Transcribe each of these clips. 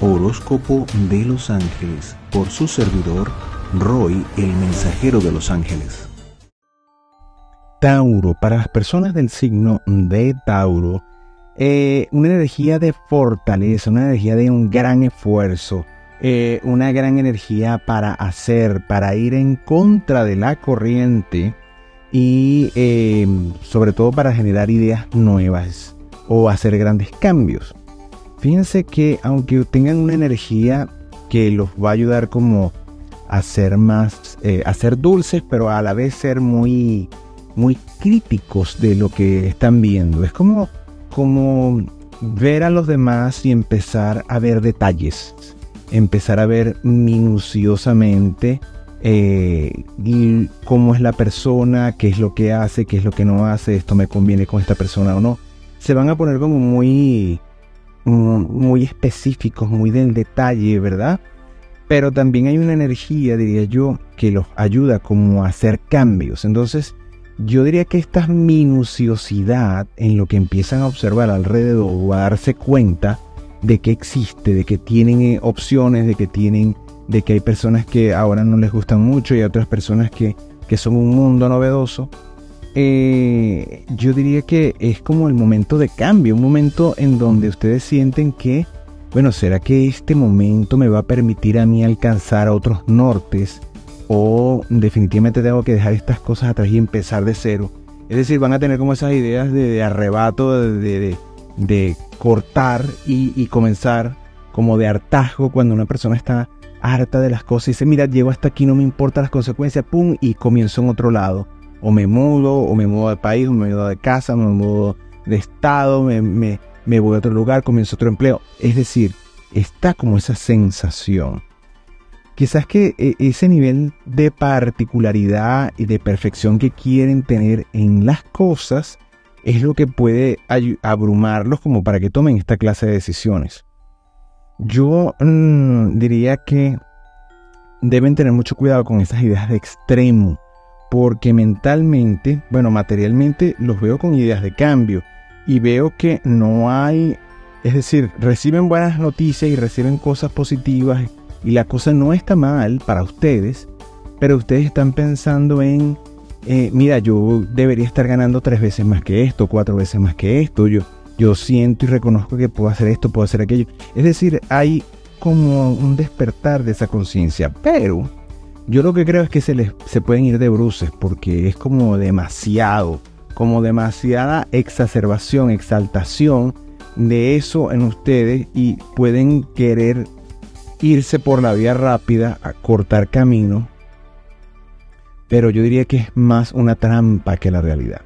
Horóscopo de los Ángeles por su servidor Roy, el mensajero de los ángeles. Tauro, para las personas del signo de Tauro, eh, una energía de fortaleza, una energía de un gran esfuerzo, eh, una gran energía para hacer, para ir en contra de la corriente y eh, sobre todo para generar ideas nuevas o hacer grandes cambios. Fíjense que aunque tengan una energía que los va a ayudar como a ser más, eh, a ser dulces, pero a la vez ser muy, muy críticos de lo que están viendo. Es como, como ver a los demás y empezar a ver detalles, empezar a ver minuciosamente eh, cómo es la persona, qué es lo que hace, qué es lo que no hace, esto me conviene con esta persona o no. Se van a poner como muy, muy específicos, muy del detalle, ¿verdad? Pero también hay una energía, diría yo, que los ayuda como a hacer cambios. Entonces, yo diría que esta minuciosidad en lo que empiezan a observar alrededor o a darse cuenta de que existe, de que tienen eh, opciones, de que tienen, de que hay personas que ahora no les gustan mucho y otras personas que, que son un mundo novedoso, eh, yo diría que es como el momento de cambio, un momento en donde ustedes sienten que, bueno, ¿será que este momento me va a permitir a mí alcanzar otros nortes? O definitivamente tengo que dejar estas cosas atrás y empezar de cero. Es decir, van a tener como esas ideas de, arrebato, de, de, cortar y, y, comenzar como de hartazgo cuando una persona está harta de las cosas y dice, mira, llego hasta aquí, no me importan las consecuencias, pum, y comienzo en otro lado o me mudo, o me mudo de país, o me mudo de casa, me mudo de estado, me, me, voy a otro lugar, comienzo otro empleo. Es decir, está como esa sensación. Quizás que e, ese nivel de particularidad y de perfección que quieren tener en las cosas es lo que puede abrumarlos como para que tomen esta clase de decisiones. Yo mm, diría que deben tener mucho cuidado con esas ideas de extremo porque mentalmente, bueno, materialmente los veo con ideas de cambio y veo que no hay, es decir, reciben buenas noticias y reciben cosas positivas y la cosa no está mal para ustedes, pero ustedes están pensando en, eh, mira, yo debería estar ganando tres veces más que esto, cuatro veces más que esto, yo, yo siento y reconozco que puedo hacer esto, puedo hacer aquello. Es decir, hay como un despertar de esa conciencia, pero yo lo que creo es que se les se pueden ir de bruces porque es como demasiado, como demasiada exacerbación, exaltación de eso en ustedes y pueden querer irse por la vía rápida a cortar camino. Pero yo diría que es más una trampa que la realidad.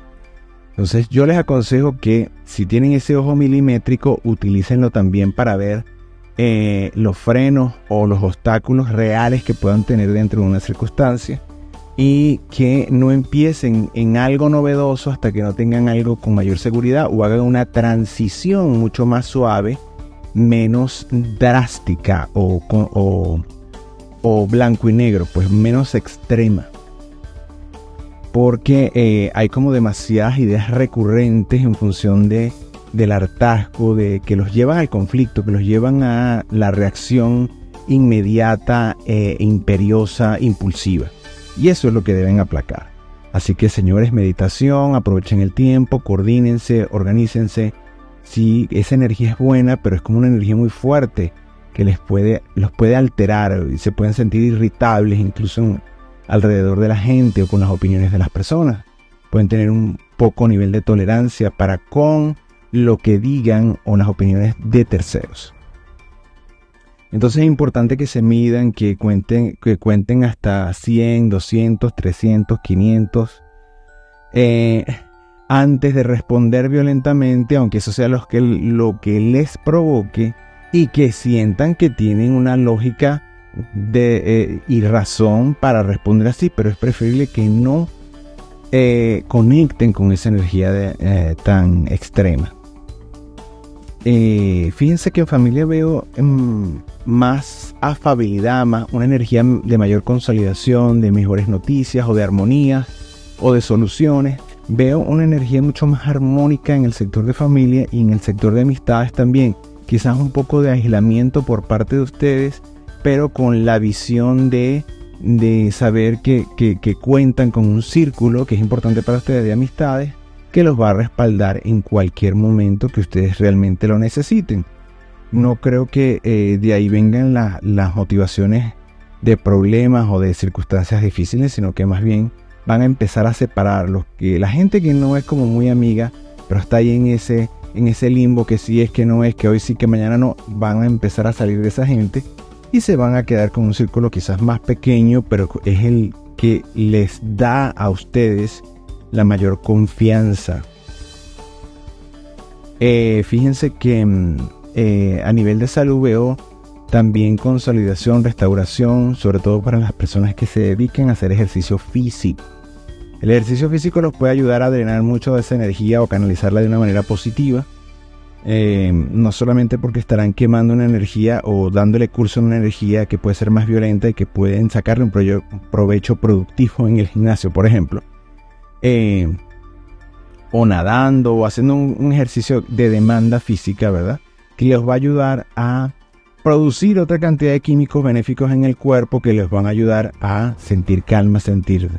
Entonces yo les aconsejo que si tienen ese ojo milimétrico, utilícenlo también para ver eh, los frenos o los obstáculos reales que puedan tener dentro de una circunstancia y que no empiecen en algo novedoso hasta que no tengan algo con mayor seguridad o hagan una transición mucho más suave, menos drástica o, o, blanco y negro, pues menos extrema. Porque eh, hay como demasiadas ideas recurrentes en función de del hartazgo, de que los llevan al conflicto, que los llevan a la reacción inmediata, e imperiosa, impulsiva. Y eso es lo que deben aplacar. Así que señores, meditación, aprovechen el tiempo, coordínense, organícense. Si esa energía es buena, pero es como una energía muy fuerte que les puede, los puede alterar y se pueden sentir irritables incluso alrededor de la gente o con las opiniones de las personas. Pueden tener un poco nivel de tolerancia para con lo que digan o las opiniones de terceros. Entonces es importante que se midan, que cuenten, que cuenten hasta 100, 200, 300, 500, antes de responder violentamente, aunque eso sea lo que, lo que les provoque, y que sientan que tienen una lógica de, eh, y razón para responder así, pero es preferible que no eh, conecten con esa energía eh, tan extrema. Eh, fíjense que en familia veo em, más afabilidad, más una energía de mayor consolidación, de mejores noticias o de armonía o de soluciones. Veo una energía mucho más armónica en el sector de familia y en el sector de amistades también, quizás un poco de aislamiento por parte de ustedes, pero con la visión de, de saber que, que cuentan con un círculo que es importante para ustedes de amistades que los va a respaldar en cualquier momento que ustedes realmente lo necesiten. No creo que eh, de ahí vengan las motivaciones de problemas o de circunstancias difíciles, sino que más bien van a empezar a separar los que la gente que no es como muy amiga, pero está ahí en ese en ese limbo que sí es que no es, que hoy sí que mañana no, van a empezar a salir de esa gente y se van a quedar con un círculo quizás más pequeño, pero es el que les da a ustedes la mayor confianza. Eh, fíjense que mm, eh, a nivel de salud veo también consolidación, restauración, sobre todo para las personas que se dediquen a hacer ejercicio físico. El ejercicio físico los puede ayudar a drenar mucho de esa energía o canalizarla de una manera positiva. Eh, no solamente porque estarán quemando una energía o dándole curso a una energía que puede ser más violenta y que pueden sacarle un provecho productivo en el gimnasio, por ejemplo, eh, o nadando o haciendo un, ejercicio de demanda física, ¿verdad? Que les va a ayudar a producir otra cantidad de químicos benéficos en el cuerpo que les van a ayudar a sentir calma, sentir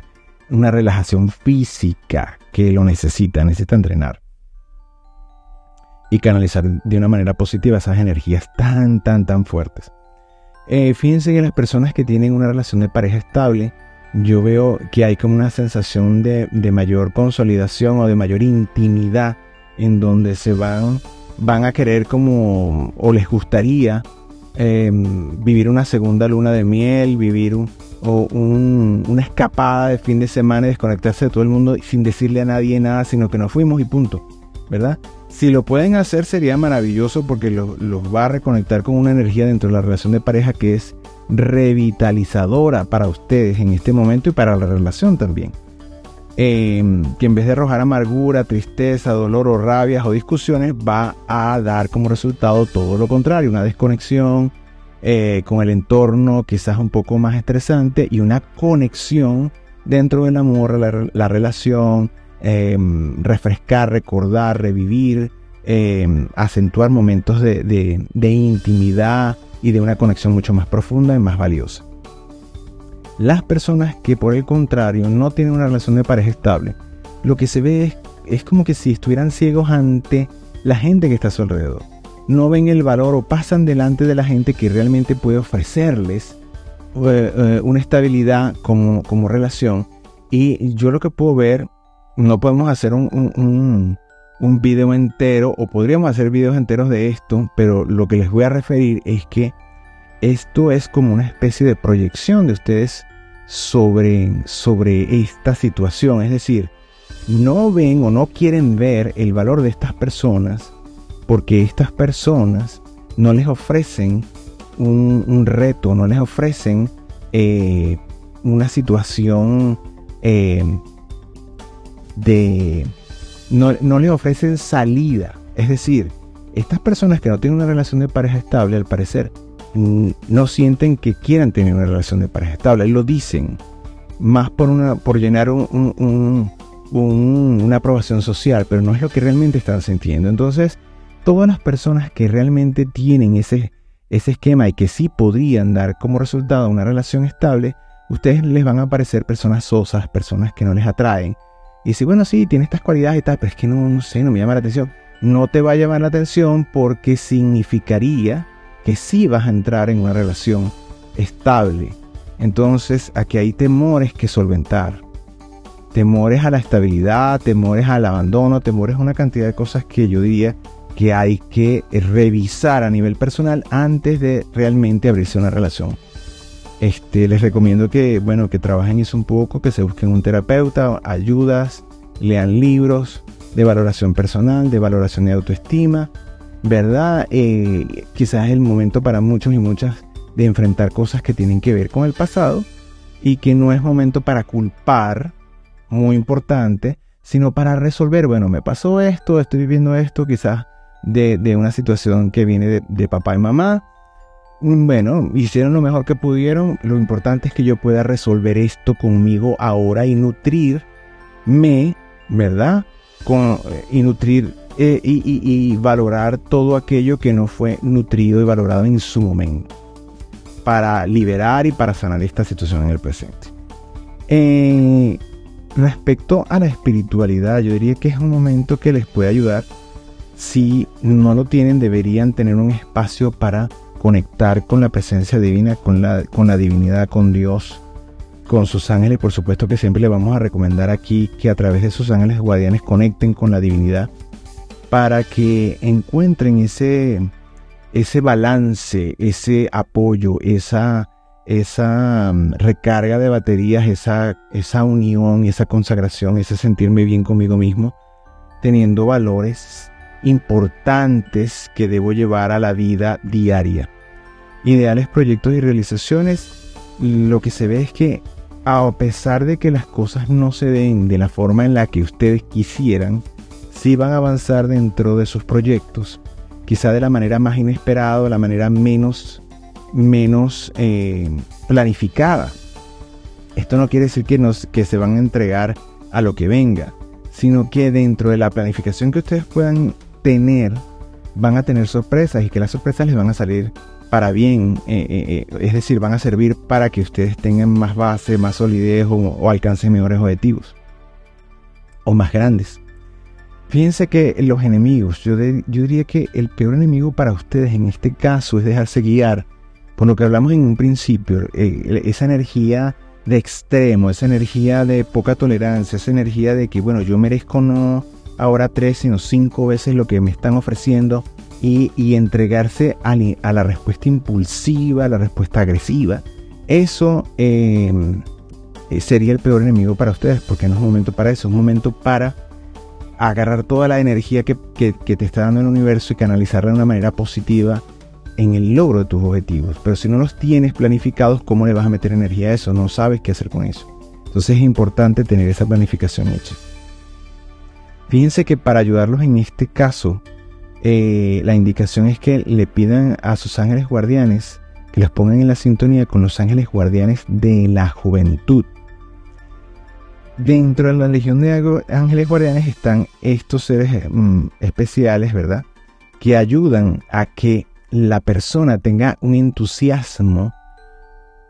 una relajación física que lo necesita, necesita entrenar. Y canalizar de una manera positiva esas energías tan, tan, tan fuertes. Eh, fíjense que las personas que tienen una relación de pareja estable yo veo que hay como una sensación de, mayor consolidación o de mayor intimidad en donde se van, van a querer como, o les gustaría em, vivir una segunda luna de miel, vivir o una escapada de fin de semana y desconectarse de todo el mundo sin decirle a nadie nada, sino que nos fuimos y punto, ¿verdad? Si lo pueden hacer sería maravilloso porque los va a reconectar con una energía dentro de la relación de pareja que es revitalizadora para ustedes en este momento y para la relación también. Em, que en vez de arrojar amargura, tristeza, dolor o rabias o discusiones, va a dar como resultado todo lo contrario, una desconexión eh, con el entorno quizás un poco más estresante y una conexión dentro del amor, la, relación, em, refrescar, recordar, revivir, em, acentuar momentos de intimidad, y de una conexión mucho más profunda y más valiosa. Las personas que por el contrario no tienen una relación de pareja estable, lo que se ve es, como que si estuvieran ciegos ante la gente que está a su alrededor. No ven el valor o pasan delante de la gente que realmente puede ofrecerles eh, eh, una estabilidad como, como, relación. Y yo lo que puedo ver, no podemos hacer un video entero o podríamos hacer videos enteros de esto, pero lo que les voy a referir es que esto es como una especie de proyección de ustedes sobre, sobre esta situación. Es decir, no ven o no quieren ver el valor de estas personas porque estas personas no les ofrecen un, reto, no les ofrecen eh, una situación eh, de no, no le ofrecen salida. Es decir, estas personas que no tienen una relación de pareja estable, al parecer, no sienten que quieran tener una relación de pareja estable. Lo dicen más por, una, por llenar una aprobación social, pero no es lo que realmente están sintiendo. Entonces, todas las personas que realmente tienen ese, ese esquema y que sí podrían dar como resultado una relación estable, ustedes les van a parecer personas sosas, personas que no les atraen, y si, bueno, sí, tiene estas cualidades y tal, pero es que no, sé, no me llama la atención. No te va a llamar la atención porque significaría que sí vas a entrar en una relación estable. Entonces, aquí hay temores que solventar. Temores a la estabilidad, temores al abandono, temores a una cantidad de cosas que yo diría que hay que revisar a nivel personal antes de realmente abrirse una relación. Este, les recomiendo que, bueno, que trabajen eso un poco, que se busquen un terapeuta, ayudas, lean libros de valoración personal, de valoración de autoestima, ¿verdad? Eh, quizás es el momento para muchos y muchas de enfrentar cosas que tienen que ver con el pasado y que no es momento para culpar, muy importante, sino para resolver, bueno, me pasó esto, estoy viviendo esto, quizás de, una situación que viene de papá y mamá, bueno, hicieron lo mejor que pudieron. Lo importante es que yo pueda resolver esto conmigo ahora y nutrirme, ¿verdad? Con, y nutrir eh, y, valorar todo aquello que no fue nutrido y valorado en su momento para liberar y para sanar esta situación en el presente. Eh, respecto a la espiritualidad, yo diría que es un momento que les puede ayudar. Si no lo tienen, deberían tener un espacio para conectar con la presencia divina, con la, con la divinidad, con Dios, con sus ángeles. Por supuesto que siempre les vamos a recomendar aquí que a través de sus ángeles guardianes conecten con la divinidad para que encuentren ese, ese balance, ese apoyo, esa, esa mm, recarga de baterías, esa, esa unión, esa consagración, ese sentirme bien conmigo mismo, teniendo valores importantes que debo llevar a la vida diaria. Ideales, proyectos y realizaciones, lo que se ve es que a pesar de que las cosas no se den de la forma en la que ustedes quisieran, si van a avanzar dentro de sus proyectos, quizá de la manera más inesperada, de la manera menos, menos eh, planificada. Esto no quiere decir que, nos, que se van a entregar a lo que venga, sino que dentro de la planificación que ustedes puedan tener, van a tener sorpresas y que las sorpresas les van a salir para bien, eh, eh, es decir, van a servir para que ustedes tengan más base, más solidez o, o alcancen mejores objetivos o más grandes. Fíjense que los enemigos, yo, diría que el peor enemigo para ustedes en este caso es dejarse guiar por lo que hablamos en un principio, eh, esa energía de extremo, esa energía de poca tolerancia, esa energía de que, bueno, yo merezco no ahora tres, sino cinco veces lo que me están ofreciendo y, entregarse a, la respuesta impulsiva, a la respuesta agresiva. Eso em, eh, sería el peor enemigo para ustedes, porque no es un momento para eso, es un momento para agarrar toda la energía que, te está dando el universo y canalizarla de una manera positiva en el logro de tus objetivos. Pero si no los tienes planificados, ¿cómo le vas a meter energía a eso? No sabes qué hacer con eso. Entonces es importante tener esa planificación hecha. Fíjense que para ayudarlos en este caso, eh, la indicación es que le pidan a sus ángeles guardianes que los pongan en la sintonía con los ángeles guardianes de la juventud. Dentro de la Legión de Ángeles Guardianes están estos seres mm, especiales, ¿verdad? Que ayudan a que la persona tenga un entusiasmo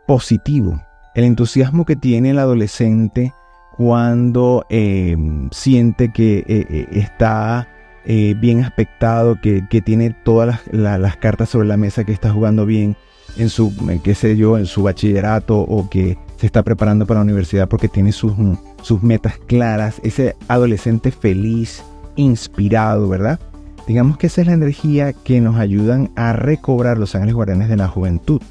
positivo. El entusiasmo que tiene el adolescente cuando em, siente que eh, eh, está bien aspectado, que, tiene todas las, cartas sobre la mesa, que está jugando bien en su, qué sé yo, en su bachillerato o que se está preparando para la universidad porque tiene sus, mm, sus metas claras, ese adolescente feliz, inspirado, ¿verdad? Digamos que esa es la energía que nos ayudan a recobrar los ángeles guardianes de la juventud.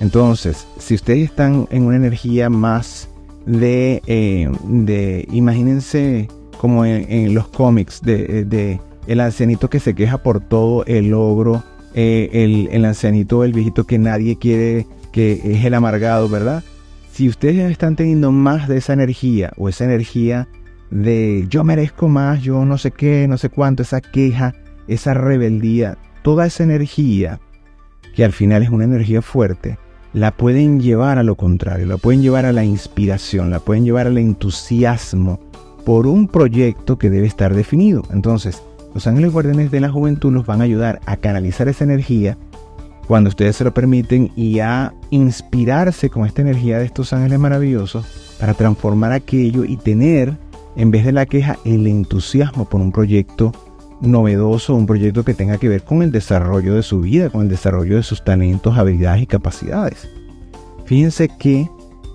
Entonces, si ustedes están en una energía más de, eh, de imagínense como en, los cómics, de, el ancianito que se queja por todo, el logro, eh, el, el ancianito, el viejito que nadie quiere, que es el amargado, ¿verdad? si ustedes están teniendo más de esa energía o esa energía de yo merezco más, yo no sé qué, no sé cuánto, esa queja, esa rebeldía, toda esa energía, que al final es una energía fuerte, la pueden llevar a lo contrario, la pueden llevar a la inspiración, la pueden llevar al entusiasmo por un proyecto que debe estar definido. Entonces, los ángeles guardianes de la juventud nos van a ayudar a canalizar esa energía cuando ustedes se lo permiten y a inspirarse con esta energía de estos ángeles maravillosos para transformar aquello y tener, en vez de la queja, el entusiasmo por un proyecto novedoso, un proyecto que tenga que ver con el desarrollo de su vida, con el desarrollo de sus talentos, habilidades y capacidades. Fíjense que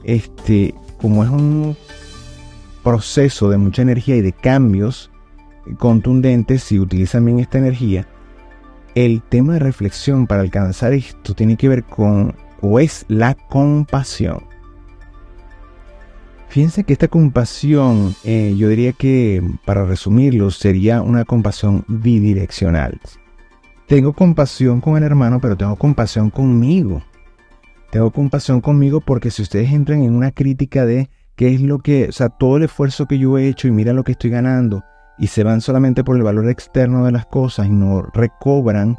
este, como es un proceso de mucha energía y de cambios contundentes, si utilizan bien esta energía, el tema de reflexión para alcanzar esto tiene que ver con o es la compasión. Fíjense que esta compasión, eh, yo diría que para resumirlo, sería una compasión bidireccional. Tengo compasión con el hermano, pero tengo compasión conmigo. Tengo compasión conmigo porque si ustedes entran en una crítica de qué es lo que, o sea, todo el esfuerzo que yo he hecho y mira lo que estoy ganando, y se van solamente por el valor externo de las cosas y no recobran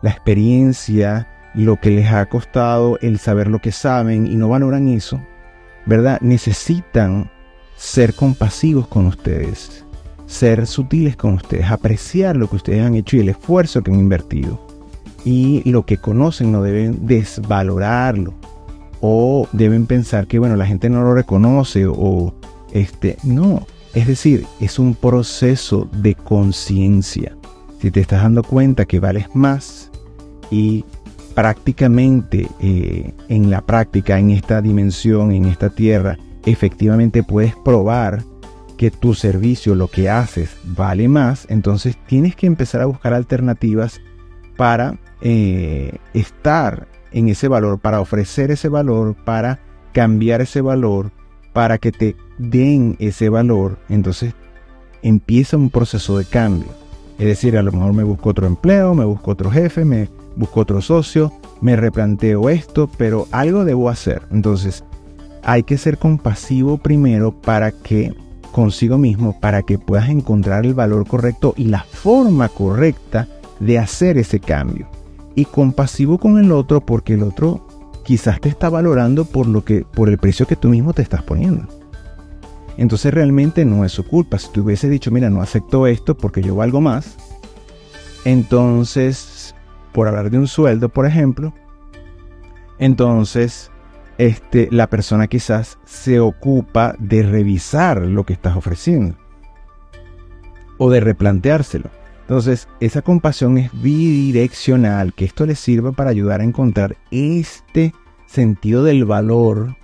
la experiencia, lo que les ha costado, el saber lo que saben y no valoran eso, ¿verdad? Necesitan ser compasivos con ustedes. ser sutiles con ustedes, apreciar lo que ustedes han hecho y el esfuerzo que han invertido. Y lo que conocen no deben desvalorarlo o deben pensar que bueno, la gente no lo reconoce o este, no, es decir, es un proceso de conciencia. Si te estás dando cuenta que vales más y prácticamente eh, en la práctica, en esta dimensión, en esta tierra, efectivamente puedes probar que tu servicio, lo que haces, vale más, entonces tienes que empezar a buscar alternativas para eh, estar en ese valor, para ofrecer ese valor, para cambiar ese valor, para que te den ese valor. Entonces empieza un proceso de cambio. Es decir, a lo mejor me busco otro empleo, me busco otro jefe, me busco otro socio, me replanteo esto, pero algo debo hacer. Entonces, hay que ser compasivo primero para que consigo mismo, para que puedas encontrar el valor correcto y la forma correcta de hacer ese cambio. Y compasivo con el otro porque el otro quizás te está valorando por lo que por el precio que tú mismo te estás poniendo. Entonces realmente no es su culpa. Si tú hubiese dicho, mira, no acepto esto porque yo valgo más, entonces, por hablar de un sueldo, por ejemplo, entonces este, la persona quizás se ocupa de revisar lo que estás ofreciendo o de replanteárselo. Entonces, esa compasión es bidireccional, que esto le sirva para ayudar a encontrar este sentido del valor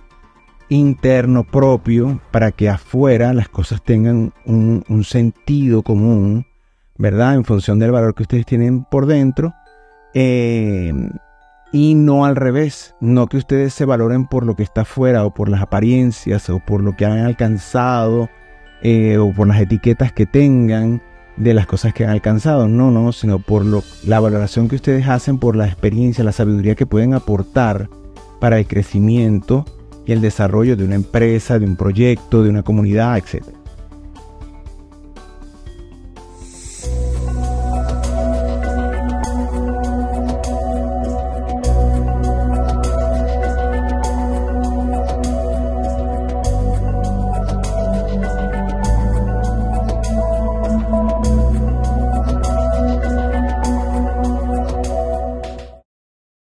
interno propio para que afuera las cosas tengan un, sentido común, ¿verdad? En función del valor que ustedes tienen por dentro. Eh, y no al revés, no que ustedes se valoren por lo que está afuera o por las apariencias o por lo que han alcanzado eh, o por las etiquetas que tengan de las cosas que han alcanzado, no, no, sino por lo, la valoración que ustedes hacen por la experiencia, la sabiduría que pueden aportar para el crecimiento y el desarrollo de una empresa, de un proyecto, de una comunidad, etc.